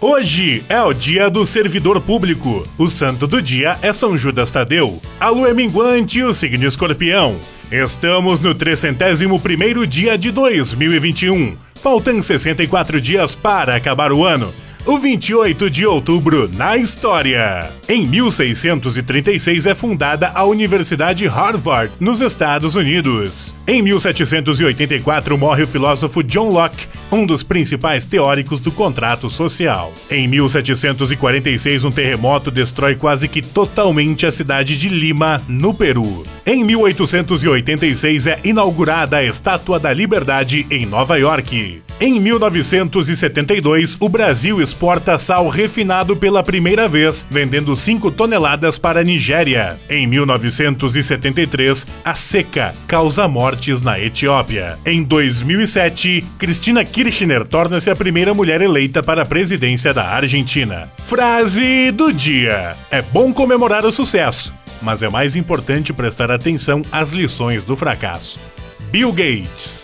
Hoje é o dia do servidor público. O santo do dia é São Judas Tadeu. A lua é minguante e o signo escorpião. Estamos no 301º dia de 2021. Faltam 64 dias para acabar o ano o 28 de outubro na história. Em 1636 é fundada a Universidade Harvard, nos Estados Unidos. Em 1784 morre o filósofo John Locke, um dos principais teóricos do contrato social. Em 1746, um terremoto destrói quase que totalmente a cidade de Lima, no Peru. Em 1886 é inaugurada a Estátua da Liberdade em Nova York. Em 1972, o Brasil exporta sal refinado pela primeira vez, vendendo 5 toneladas para a Nigéria. Em 1973, a seca causa mortes na Etiópia. Em 2007, Cristina Kirchner torna-se a primeira mulher eleita para a presidência da Argentina. Frase do dia: É bom comemorar o sucesso, mas é mais importante prestar atenção às lições do fracasso. Bill Gates